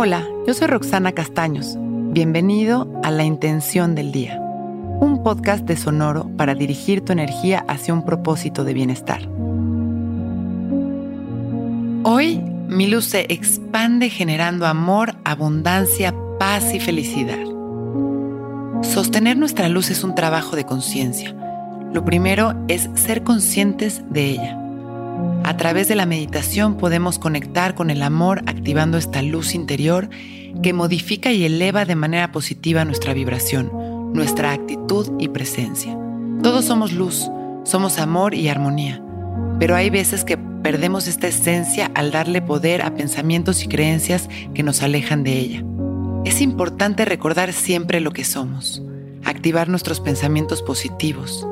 Hola, yo soy Roxana Castaños. Bienvenido a La Intención del Día, un podcast de Sonoro para dirigir tu energía hacia un propósito de bienestar. Hoy, mi luz se expande generando amor, abundancia, paz y felicidad. Sostener nuestra luz es un trabajo de conciencia. Lo primero es ser conscientes de ella. A través de la meditación podemos conectar con el amor activando esta luz interior que modifica y eleva de manera positiva nuestra vibración, nuestra actitud y presencia. Todos somos luz, somos amor y armonía, pero hay veces que perdemos esta esencia al darle poder a pensamientos y creencias que nos alejan de ella. Es importante recordar siempre lo que somos, activar nuestros pensamientos positivos,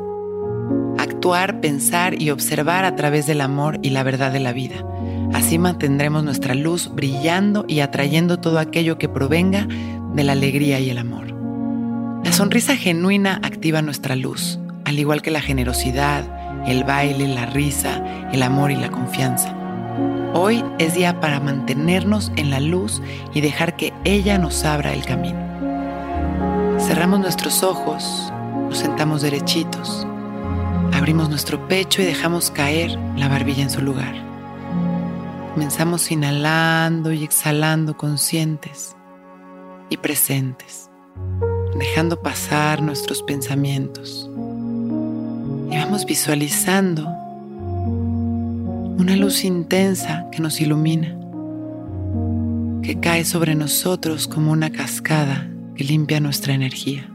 actuar, pensar y observar a través del amor y la verdad de la vida. Así mantendremos nuestra luz brillando y atrayendo todo aquello que provenga de la alegría y el amor. La sonrisa genuina activa nuestra luz, al igual que la generosidad, el baile, la risa, el amor y la confianza. Hoy es día para mantenernos en la luz y dejar que ella nos abra el camino. Cerramos nuestros ojos, nos sentamos derechitos Abrimos nuestro pecho y dejamos caer la barbilla en su lugar. Comenzamos inhalando y exhalando conscientes y presentes, dejando pasar nuestros pensamientos. Y vamos visualizando una luz intensa que nos ilumina, que cae sobre nosotros como una cascada que limpia nuestra energía.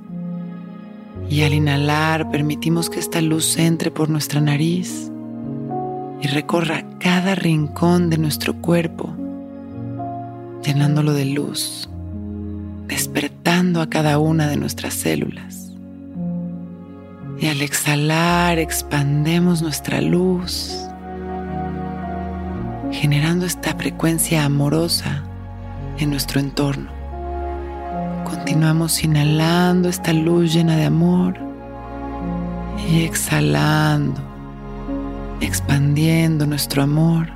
Y al inhalar permitimos que esta luz entre por nuestra nariz y recorra cada rincón de nuestro cuerpo, llenándolo de luz, despertando a cada una de nuestras células. Y al exhalar expandemos nuestra luz, generando esta frecuencia amorosa en nuestro entorno. Continuamos inhalando esta luz llena de amor y exhalando, expandiendo nuestro amor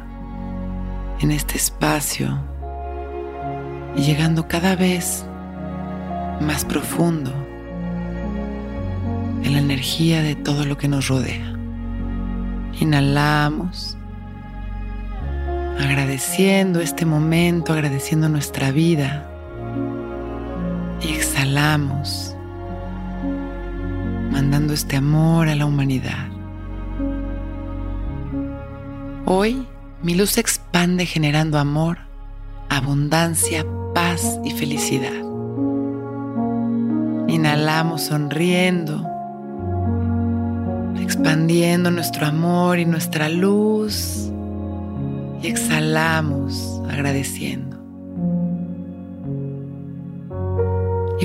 en este espacio y llegando cada vez más profundo en la energía de todo lo que nos rodea. Inhalamos, agradeciendo este momento, agradeciendo nuestra vida exhalamos, mandando este amor a la humanidad. Hoy mi luz se expande generando amor, abundancia, paz y felicidad. Inhalamos sonriendo, expandiendo nuestro amor y nuestra luz. Y exhalamos agradeciendo.